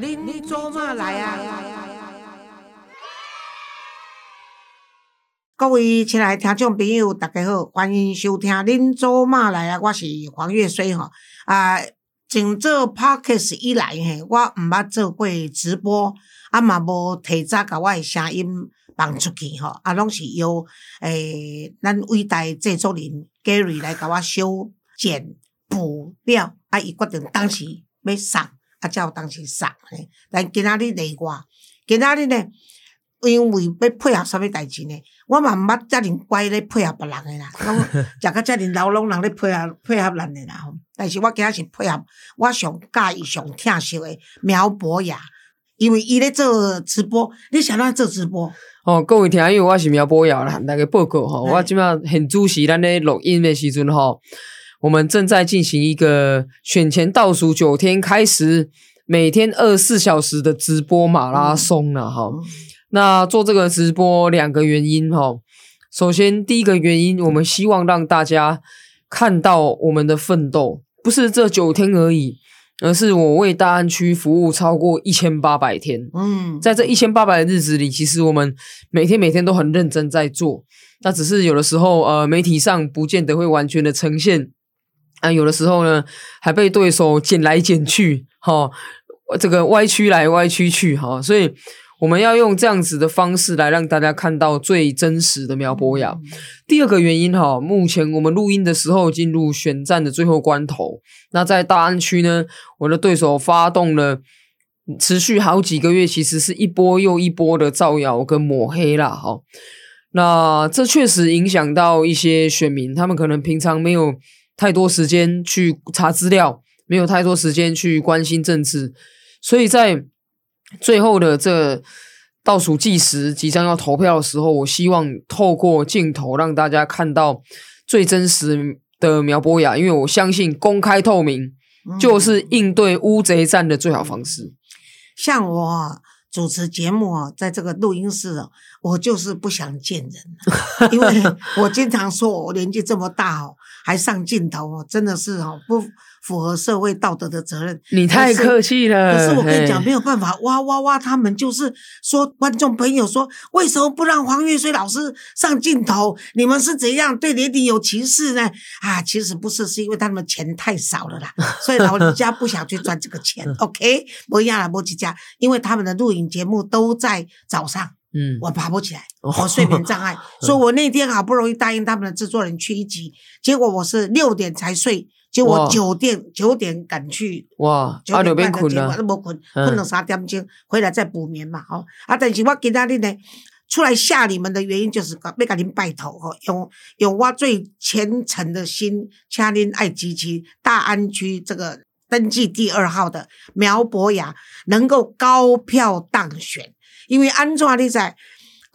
恁做嘛来啊？各位亲爱的听众朋友，大家好，欢迎收听《恁做嘛来啊》，我是黄月水吼。啊，从做 podcast 以来嘿，我毋捌做过直播，啊嘛无提早甲我的声音放出去吼，啊拢是由诶咱伟大制作人 Gary 来甲我修剪补料，啊伊决定当时要送，啊才有当时送嘿。但今仔日例外，今仔日呢，因为要配合啥物代志呢？我嘛毋捌遮尔乖咧配合别人诶啦，拢 食到遮尔老拢人咧配合配合咱诶啦吼。但是我今仔是配合我上喜意、上疼惜诶苗博雅，因为伊咧做直播，你想怎做直播？哦，各位听友，我是苗博雅啦，大家报告吼，我即摆现主持咱咧录音诶时阵吼，我们正在进行一个选前倒数九天，开始每天二十四小时的直播马拉松了哈。那做这个直播两个原因哈，首先第一个原因，我们希望让大家看到我们的奋斗，不是这九天而已，而是我为大安区服务超过一千八百天。嗯，在这一千八百的日子里，其实我们每天每天都很认真在做，那只是有的时候呃媒体上不见得会完全的呈现，啊有的时候呢还被对手剪来剪去，哈，这个歪曲来歪曲去，哈，所以。我们要用这样子的方式来让大家看到最真实的苗博雅。第二个原因哈，目前我们录音的时候进入选战的最后关头。那在大安区呢，我的对手发动了持续好几个月，其实是一波又一波的造谣跟抹黑啦。哈。那这确实影响到一些选民，他们可能平常没有太多时间去查资料，没有太多时间去关心政治，所以在。最后的这倒数计时，即将要投票的时候，我希望透过镜头让大家看到最真实的苗博雅，因为我相信公开透明就是应对乌贼战的最好方式。像我主持节目哦，在这个录音室哦，我就是不想见人，因为 我经常说我年纪这么大哦，还上镜头哦，真的是哦不。符合社会道德的责任，你太客气了。可是我跟你讲，没有办法，哇哇哇！他们就是说，观众朋友说，为什么不让黄玉水老师上镜头？你们是怎样对年底有歧视呢？啊，其实不是，是因为他们钱太少了啦，所以老人家不想去赚这个钱。OK，不一样了，莫吉家，因为他们的录影节目都在早上，嗯，我爬不起来，我睡眠障碍，所以我那天好不容易答应他们的制作人去一集，结果我是六点才睡。就我九点九点赶去，哇，九点半困了，都无困，困了三点钟，回来再补眠嘛，吼。啊，但是我今仔日呢，出来吓你们的原因就是要甲您拜托，吼，用用我最虔诚的心，请恁爱支持大安区这个登记第二号的苗博雅能够高票当选，因为安怎你在？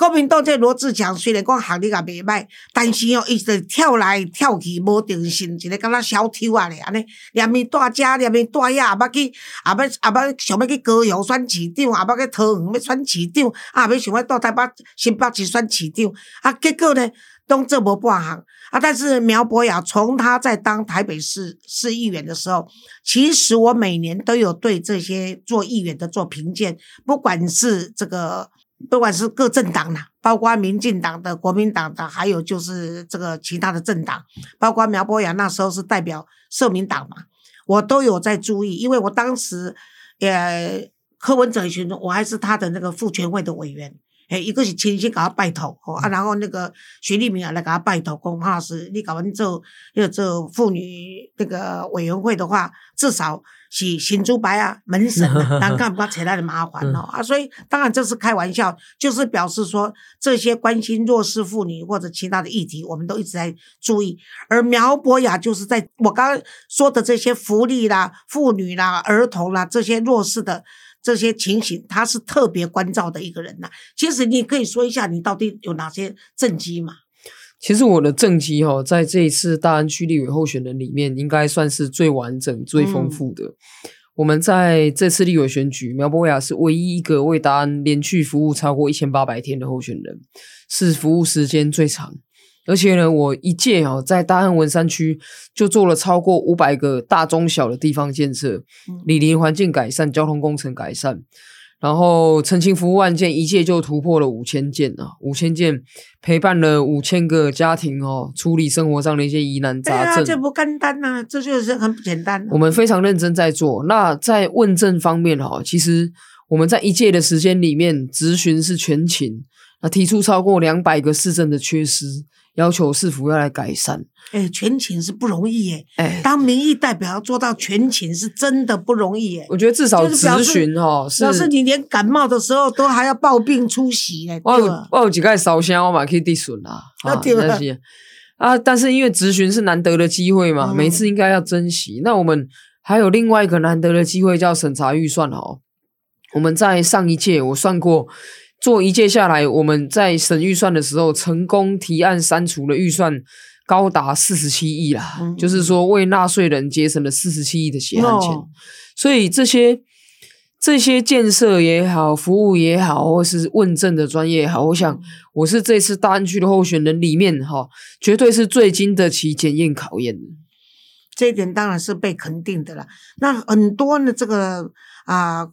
国民党这罗志强虽然讲学历也袂歹，但是哦，伊就跳来跳去无定性，一个敢若小丑啊咧，安尼连面带遮，连面带遐，也捌去，也捌也捌想要去高雄选市长，也捌去桃园要选市长，啊，要想要到台北新北市选市长，啊，结果呢，拢做无半项。啊，但是苗博雅从他在当台北市市议员的时候，其实我每年都有对这些做议员的做评鉴，不管是这个。不管是各政党啦，包括民进党的、国民党的，还有就是这个其他的政党，包括苗博雅那时候是代表社民党嘛，我都有在注意，因为我当时，呃，柯文哲群，我还是他的那个副全会的委员。诶，一个是亲戚给他拜托，吼啊，然后那个徐立明也来给他拜托，讲哈是你搞完做要做妇女那个委员会的话，至少是新珠白啊门 神啊，难干不要扯他的麻烦哦啊，所以当然这是开玩笑，就是表示说这些关心弱势妇女或者其他的议题，我们都一直在注意。而苗博雅就是在我刚刚说的这些福利啦、妇女啦、儿童啦这些弱势的。这些情形，他是特别关照的一个人呐。其实你可以说一下，你到底有哪些政绩嘛？其实我的政绩哈，在这一次大安区立委候选人里面，应该算是最完整、最丰富的。我们在这次立委选举，苗博雅是唯一一个为大安连续服务超过一千八百天的候选人，是服务时间最长，而且呢，我一届哦，在大安文山区就做了超过五百个大中小的地方建设，里林环境改善、交通工程改善，然后澄清服务案件一届就突破了五千件啊，五千件陪伴了五千个家庭哦，处理生活上的一些疑难对啊，杂症。这不简单呐、这就是很简单、我们非常认真在做。那在问政方面哈，其实我们在一届的时间里面，咨询是全勤，那提出超过两百个市政的缺失，要求市府要来改善。哎，全勤是不容易耶，哎，当民意代表要做到全勤是真的不容易耶。我觉得至少咨询哈是表。示你连感冒的时候都还要抱病出席嘞，我有？我有几个烧香，我嘛可以递损啦。啊对啊但是啊，但是因为咨询是难得的机会嘛，嗯每次应该要珍惜。那我们还有另外一个难得的机会叫审查预算哦。我们在上一届我算过，做一届下来，我们在审预算的时候，成功提案删除了预算高达四十七亿啦，嗯就是说为纳税人节省了四十七亿的血汗钱。哦所以这些这些建设也好，服务也好，或是问政的专业也好，我想我是这次大安区的候选人里面哈，绝对是最经得起检验考验的。这一点当然是被肯定的了。那很多的，这个啊、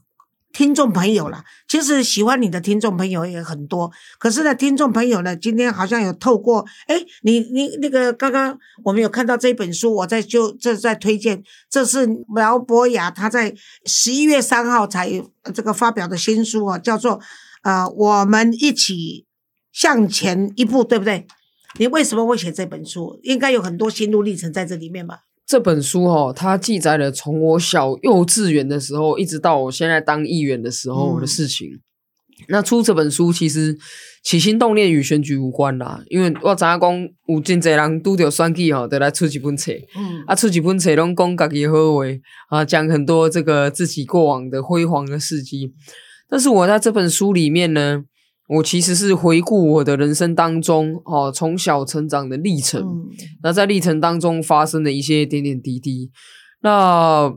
听众朋友啦，其实喜欢你的听众朋友也很多。可是呢，听众朋友呢，今天好像有透过，哎，你你那个刚刚我们有看到这本书，我在就这在推荐，这是苗博雅他在十一月三号才这个发表的新书哦，叫做呃，我们一起向前一步，对不对？你为什么会写这本书？应该有很多心路历程在这里面吧？这本书哈、它记载了从我小幼稚园的时候，一直到我现在当议员的时候嗯的事情。那出这本书其实起心动念与选举无关啦，因为我知影讲有真侪人拄着选举吼，得来出几本册。嗯啊，出几本册拢讲家己的好话啊，讲很多这个自己过往的辉煌的事迹。但是我在这本书里面呢，我其实是回顾我的人生当中哦，从小成长的历程。嗯，那在历程当中发生的一些点点滴滴，那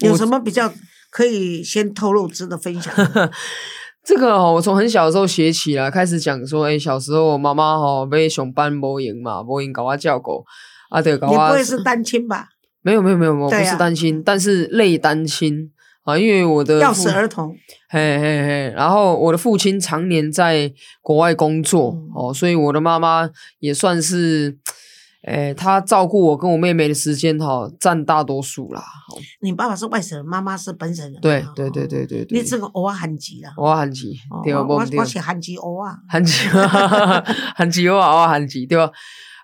有什么比较可以先透露值得分享的？这个哦，我从很小的时候写起来，开始讲说，哎，小时候妈妈吼被熊班无闲嘛，无闲搞我叫狗，啊，对搞你不我会是单亲吧？没有没有没有，我不是担心，但是类担心啊，因为我的钥父匙儿童，嘿嘿嘿，然后我的父亲常年在国外工作、嗯哦，所以我的妈妈也算是，诶，她照顾我跟我妹妹的时间哈、占大多数啦。哦你爸爸是外省人，妈妈是本省人嘛。对哦对对。对对对，你这个偶尔韩籍啦，我韩籍哦对吧？我我对我写韩籍偶尔，韩籍，韩籍我我韩籍对吧？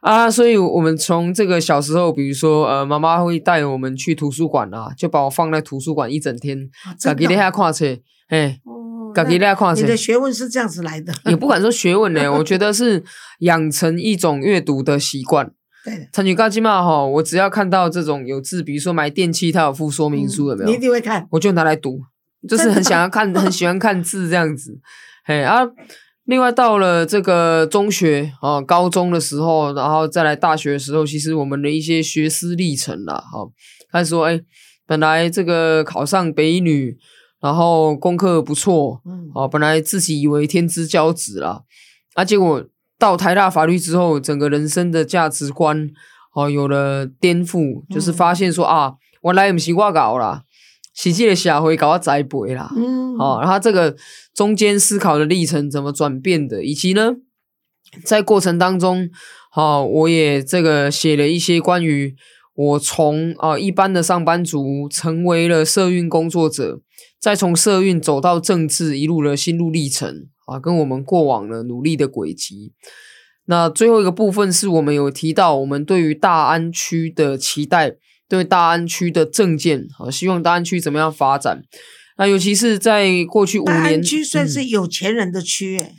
啊，所以我们从这个小时候，比如说呃，妈妈会带我们去图书馆啊，就把我放在图书馆一整天，啊自己在真的遐看册，哎，哦自己在遐看册你。的学问是这样子来的，也不敢说学问呢，我觉得是养成一种阅读的习惯。对的。参与高金嘛哈，我只要看到这种有字，比如说买电器，它有附说明书，有没有你一？定会看。我就拿来读，就是很想要看，很喜欢看字这样子。嘿啊，另外到了这个中学啊、高中的时候，然后再来大学的时候，其实我们的一些学思历程啦，哈、他说，哎，本来这个考上北一女，然后功课不错，嗯，哦，本来自己以为天之骄子啦，啊，结果到台大法律之后，整个人生的价值观哦有了颠覆，就是发现说、啊，我来不是我搞啦，是这个社会搞我栽培啦，嗯，哦，然后这个中间思考的历程怎么转变的，以及呢，在过程当中，哦，我也这个写了一些关于我从啊、一般的上班族成为了社运工作者，再从社运走到政治一路的心路历程啊，跟我们过往的努力的轨迹。那最后一个部分是我们有提到我们对于大安区的期待，对大安区的政见啊，希望大安区怎么样发展。那尤其是在过去五大年，安区算嗯是有钱人的区，哎，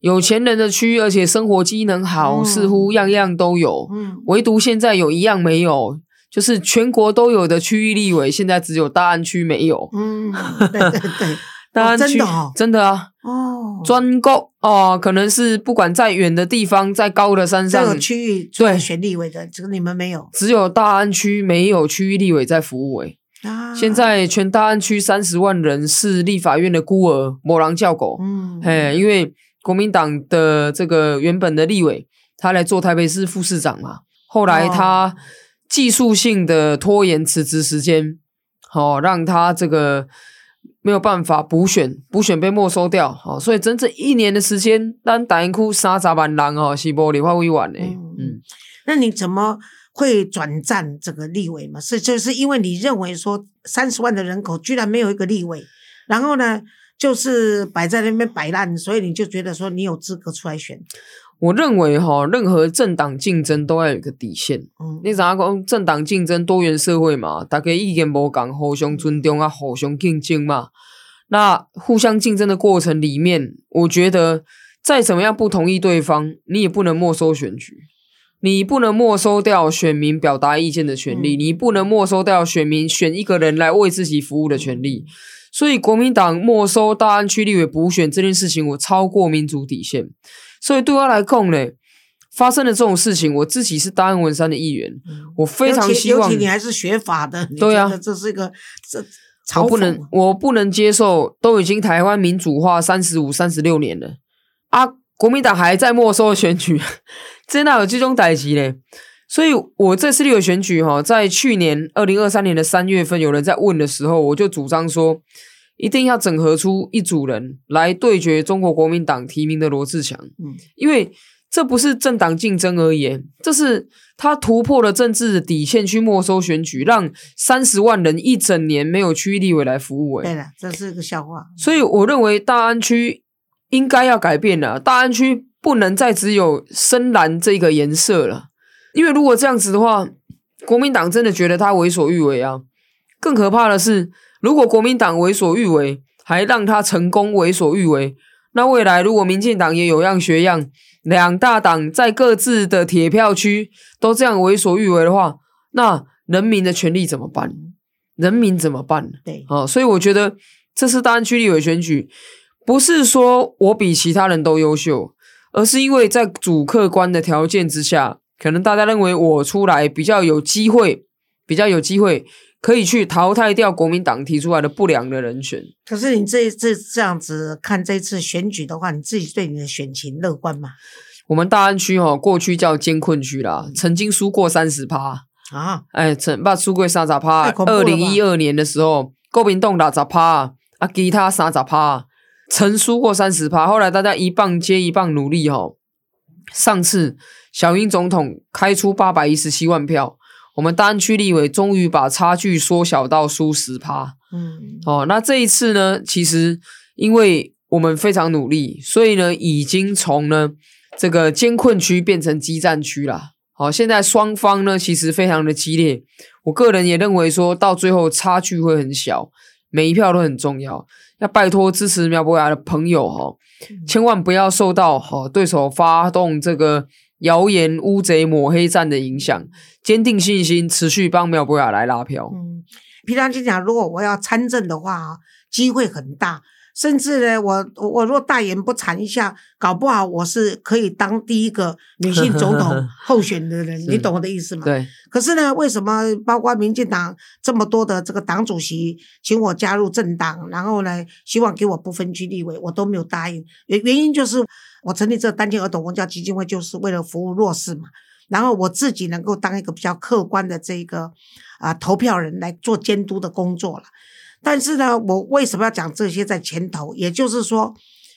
有钱人的区，而且生活机能好，嗯。似乎样样都有。嗯，唯独现在有一样没有，就是全国都有的区域立委，现在只有大安区没有。嗯，对对对，大安区、真的哦。真的啊，哦，专购哦，可能是不管在远的地方，在高的山上这个，区域对选立委的，这个你们没有只有大安区没有区域立委在服务诶。啊？现在全大安区三十万人是立法院的孤儿，某狼叫狗。嗯，嘿，因为国民党的这个原本的立委他来做台北市副市长嘛。后来哦他技术性的拖延辞职时间，好、让他这个没有办法补选，补选被没收掉，好、所以整整一年的时间，咱大英区三十万人哦是无立法委员的，嗯嗯那你怎么会转战这个立委嘛？是就是因为你认为说三十万的人口居然没有一个立委，然后呢，就是摆在那边摆烂，所以你就觉得说你有资格出来选。我认为哈、任何政党竞争都要有一个底线。嗯，你知影讲政党竞争多元社会嘛，大家意见无同，互相尊重啊，互相竞争嘛。那互相竞争的过程里面，我觉得再怎么样不同意对方，你也不能没收选举，你不能没收掉选民表达意见的权利，嗯你不能没收掉选民选一个人来为自己服务的权利。所以国民党没收大安区立委补选这件事情，我超过民主底线。所以对我来控呢，发生了这种事情，我自己是大安文山的议员，我非常希望尤其你还是学法的，你对啊这是一个这我不能，我不能接受，都已经台湾民主化三十五、三十六年了啊，国民党还在没收选举，真的有这种代级嘞。所以，我这次立委选举哈，在去年二零二三年的三月份，有人在问的时候，我就主张说，一定要整合出一组人来对决中国国民党提名的罗志强。嗯因为这不是政党竞争而已，这是他突破了政治的底线去没收选举，让三十万人一整年没有区域立委来服务。哎，对了，这是个笑话。所以我认为大安区应该要改变了，大安区不能再只有深蓝这个颜色了，因为如果这样子的话，国民党真的觉得他为所欲为啊。更可怕的是，如果国民党为所欲为，还让他成功为所欲为，那未来如果民进党也有样学样，两大党在各自的铁票区都这样为所欲为的话，那人民的权利怎么办？人民怎么办？对，哦，所以我觉得这次大安区立委选举，不是说我比其他人都优秀，而是因为在主客观的条件之下，可能大家认为我出来比较有机会，比较有机会可以去淘汰掉国民党提出来的不良的人选。可是你这这这样子看这次选举的话，你自己对你的选情乐观吗？我们大安区哦，过去叫艰困区啦，曾经输过三十趴，啊，哎，曾把输过三十趴二零一二年的时候，国民党打十趴，啊，其他三十趴，曾输过三十趴。后来大家一棒接一棒努力哦。上次小英总统开出八百一十七万票，我们大安区立委终于把差距缩小到输十趴。嗯，哦，那这一次呢，其实因为我们非常努力，所以呢，已经从呢这个艰困区变成激战区啦。好、现在双方呢其实非常的激烈，我个人也认为说到最后差距会很小，每一票都很重要。要拜托支持苗博雅的朋友哈、千万不要受到哈、对手发动这个谣言、乌贼抹黑战的影响，坚定信心，持续帮苗博雅来拉票。嗯，平常心讲，如果我要参政的话，机会很大，甚至呢，我我我若大言不惭一下，搞不好我是可以当第一个女性总统 候选的人，你懂我的意思吗？。对，可是呢，为什么包括民进党这么多的这个党主席请我加入政党，然后呢，希望给我不分区立委，我都没有答应？原原因就是我成立这个单亲儿童文教基金会，就是为了服务弱势嘛。然后我自己能够当一个比较客观的这个啊、投票人来做监督的工作了。但是呢，我为什么要讲这些在前头？也就是说，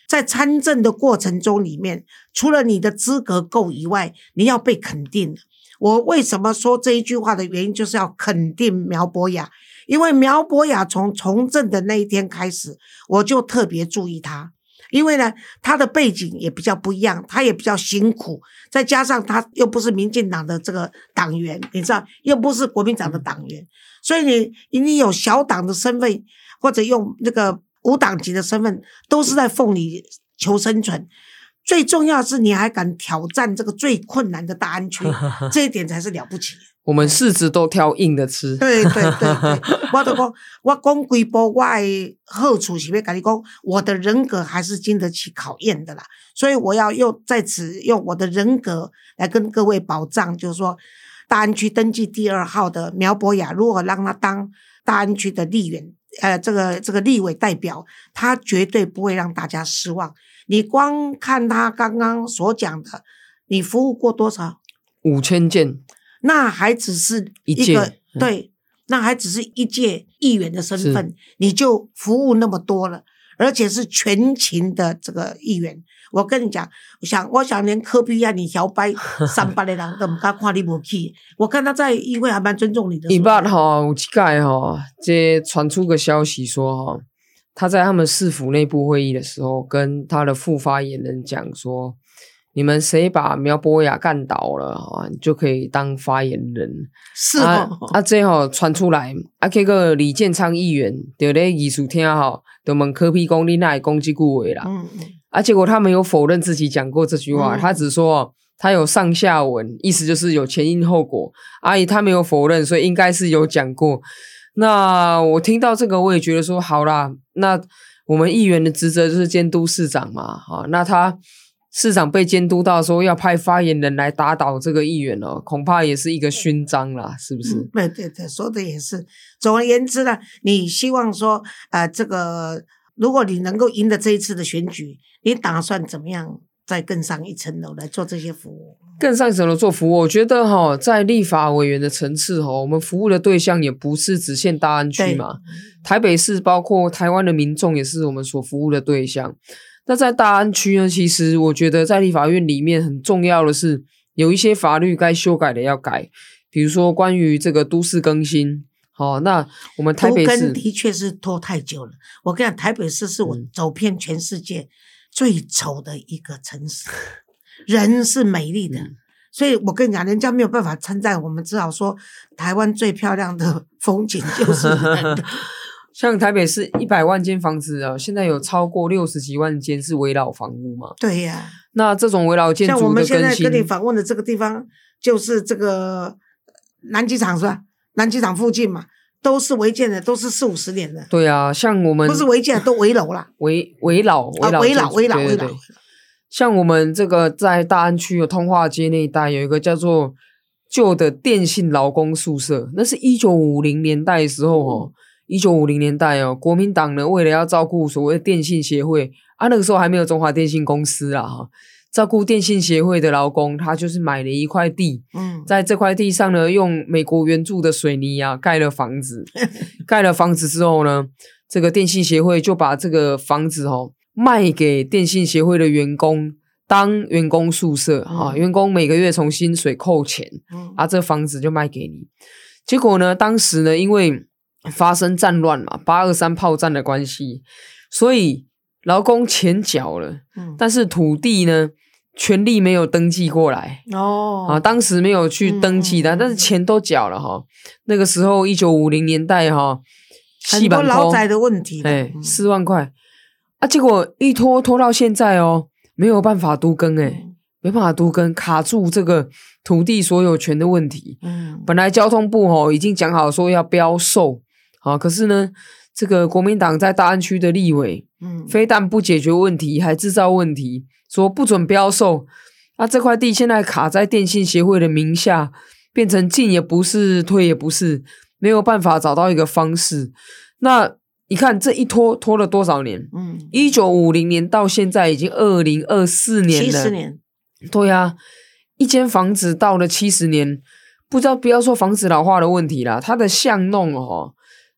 在参政的过程中里面，除了你的资格够以外，你要被肯定。我为什么说这一句话的原因，就是要肯定苗博雅，因为苗博雅从从政的那一天开始，我就特别注意他。因为呢，他的背景也比较不一样，他也比较辛苦，再加上他又不是民进党的这个党员，你知道，又不是国民党的党员，所以你你有小党的身份，或者用那个无党籍的身份，都是在奉你求生存。最重要的是，你还敢挑战这个最困难的大安区，这一点才是了不起。我们柿子都挑硬的吃。对对对对，我都讲，我讲规波，我的好处是要跟你讲，我的人格还是经得起考验的啦。所以我要用在此用我的人格来跟各位保障，就是说，大安区登记第二号的苗博雅，如果让他当大安区的立委，呃，这个这个立委代表，他绝对不会让大家失望。你光看他刚刚所讲的，你服务过多少？五千件，那还只是一个嗯对，那还只是一届议员的身份，你就服务那么多了，而且是全勤的这个议员。我跟你讲，我想，我想连科比亚你摇摆三八的人都唔敢看你无去。我看他在议会还蛮尊重你的。一八吼，有一届哈，这传出个消息说哈，他在他们市府内部会议的时候，跟他的副发言人讲说，你们谁把苗博雅干倒了啊，你就可以当发言人。是啊哦，啊，这吼传出来，啊，结果李建昌议员就咧艺术厅吼，就问柯批讲你哪会讲这句话啦？嗯嗯啊，结果他没有否认自己讲过这句话，嗯他只说哦他有上下文，意思就是有前因后果。阿姨他没有否认，所以应该是有讲过。那我听到这个，我也觉得说好啦，那我们议员的职责就是监督市长嘛，哈，那他市长被监督到说要派发言人来打倒这个议员哦，恐怕也是一个勋章啦，是不是？嗯，对对对，说的也是。总而言之呢，你希望说，呃，这个如果你能够赢得这一次的选举，你打算怎么样再更上一层楼来做这些服务？更上一层楼做服务，我觉得哈，在立法委员的层次哈，我们服务的对象也不是只限大安区嘛，台北市包括台湾的民众也是我们所服务的对象。那在大安区呢，其实我觉得在立法院里面很重要的是，有一些法律该修改的要改，比如说关于这个都市更新。好，那我们台北市的确是拖太久了。我跟你讲，台北市是我嗯走遍全世界最丑的一个城市，人是美丽的。嗯所以我跟你讲，人家没有办法称赞我们，只好说台湾最漂亮的风景就是人。像台北市一百万间房子啊，现在有超过六十几万间是围老房屋嘛。对呀、那这种围老建像我们现在，跟你访问的这个地方，就是这个南机场是吧？南机场附近嘛，都是违建的，都是四五十年的，对啊，像我们不是违建都围楼啦。围围老啊，围老围老建筑围老围老对对对。像我们这个在大安区有通化街那一带有一个叫做旧的电信劳工宿舍，那是一九五零年代的时候哦，一九五零年代哦，国民党呢为了要照顾所谓的电信协会啊，那个时候还没有中华电信公司啊哈，照顾电信协会的劳工，他就是买了一块地，嗯，在这块地上呢，用美国援助的水泥啊盖了房子，盖了房子之后呢，这个电信协会就把这个房子哦卖给电信协会的员工当员工宿舍啊，嗯员工每个月从薪水扣钱嗯。啊，这房子就卖给你。结果呢，当时呢，因为发生战乱嘛，八二三炮战的关系，所以劳工钱缴了，嗯。但是土地呢，权利没有登记过来。哦。啊，当时没有去登记的，但是钱都缴了哈。那个时候，一九五零年代哈，很多老宅的问题的，哎，嗯。四万块。啊，结果一拖拖到现在哦，没有办法都更哎，嗯。没办法都更，卡住这个土地所有权的问题。嗯，本来交通部哦已经讲好说要标售，啊，可是呢，这个国民党在大安区的立委嗯，非但不解决问题，还制造问题，说不准标售。那这块地现在卡在电信协会的名下，变成进也不是，退也不是，没有办法找到一个方式。那你看这一拖拖了多少年？嗯，一九五零年到现在已经二零二四年了，七十年，对呀、一间房子到了七十年，不知道不要说房子老化的问题啦，它的巷弄哦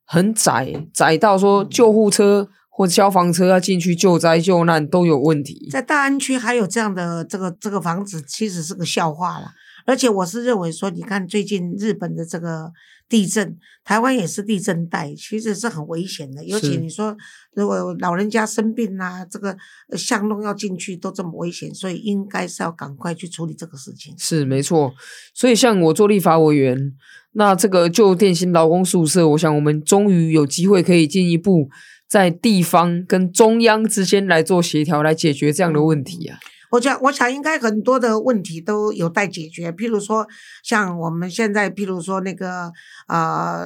很窄，窄到说救护车或者消防车要进去救灾救难都有问题。在大安区还有这样的这个这个房子，其实是个笑话啦。而且我是认为说，你看最近日本的这个地震，台湾也是地震带，其实是很危险的。尤其你说，如果老人家生病啊，这个呃巷弄要进去都这么危险，所以应该是要赶快去处理这个事情。是没错，所以像我做立法委员，那这个旧电信劳工宿舍，我想我们终于有机会可以进一步在地方跟中央之间来做协调，来解决这样的问题啊。我想，我想应该很多的问题都有待解决。譬如说，像我们现在，譬如说那个呃，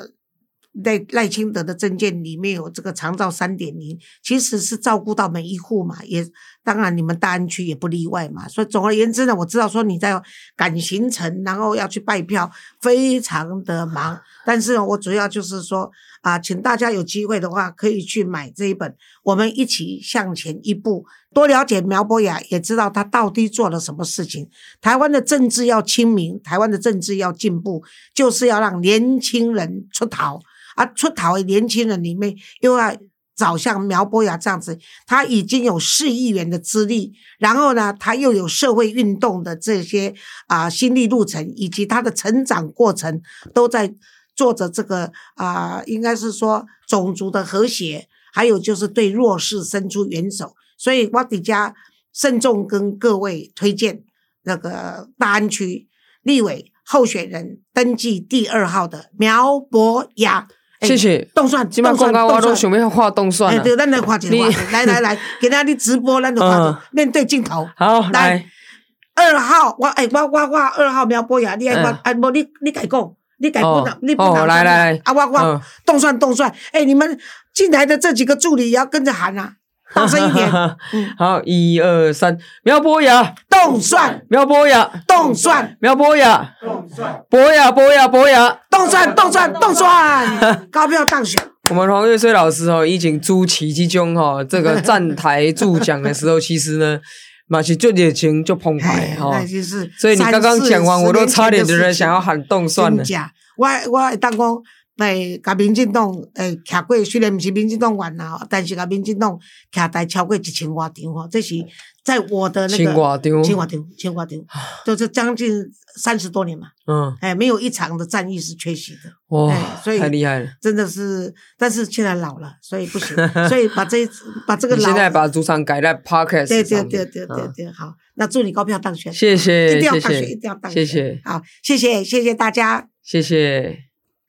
赖赖清德的证件里面有这个长照三点零，其实是照顾到每一户嘛，也当然你们大安区也不例外嘛。所以总而言之呢，我知道说你在赶行程，然后要去拜票，非常的忙。但是呢我主要就是说啊，请大家有机会的话，可以去买这一本，我们一起向前一步，多了解苗博雅，也知道他到底做了什么事情。台湾的政治要清明，台湾的政治要进步，就是要让年轻人出逃。啊，出逃的年轻人里面又要找像苗博雅这样子，他已经有市议员的资历，然后呢，他又有社会运动的这些啊心历路程，以及他的成长过程，都在做着这个啊，应该是说种族的和谐，还有就是对弱势伸出援手。所以我底下慎重跟各位推荐那个大安区立委候选人登记第二号的苗博雅。谢谢。动算，今麦广告我都想要画动算哎，对，咱来画一个。来来来，给大家直播，咱就画面对镜头。好，来二号，我哎，我我我二号苗博雅，你爱我哎，无你你改讲，你改不能，你不能。来来来，啊，我我动算动算，哎，你们进来的这几个助理也要跟着喊啊。大声一点！好，一二三，苗博雅。动算，苗博雅。动算，苗博雅。动算，博雅博雅博雅。动算动算动算，高票当选。我们黄月水老师哦，以前主持之中哈，这个站台助讲的时候，其实呢，马是就热情就澎湃哈。所以你刚刚讲完，我都差点觉得想要喊动算了。我我当讲。来，甲民进党诶，徛过虽然毋是民进党员啦，但是甲民进党徛台超过一千外场吼，这是在我的那个千外场，千外场，千外场，就是将近三十多年嘛。嗯，哎，没有一场的战役是缺席的。哇，所以太厉害了，真的是。但是现在老了，所以不行，所以把这把这个老。现在把主场改在 Parkes 对对对对对对，好，那祝你高票当选。谢谢，一定要当选，一定要当选。谢谢，好，谢谢谢谢大家，谢谢。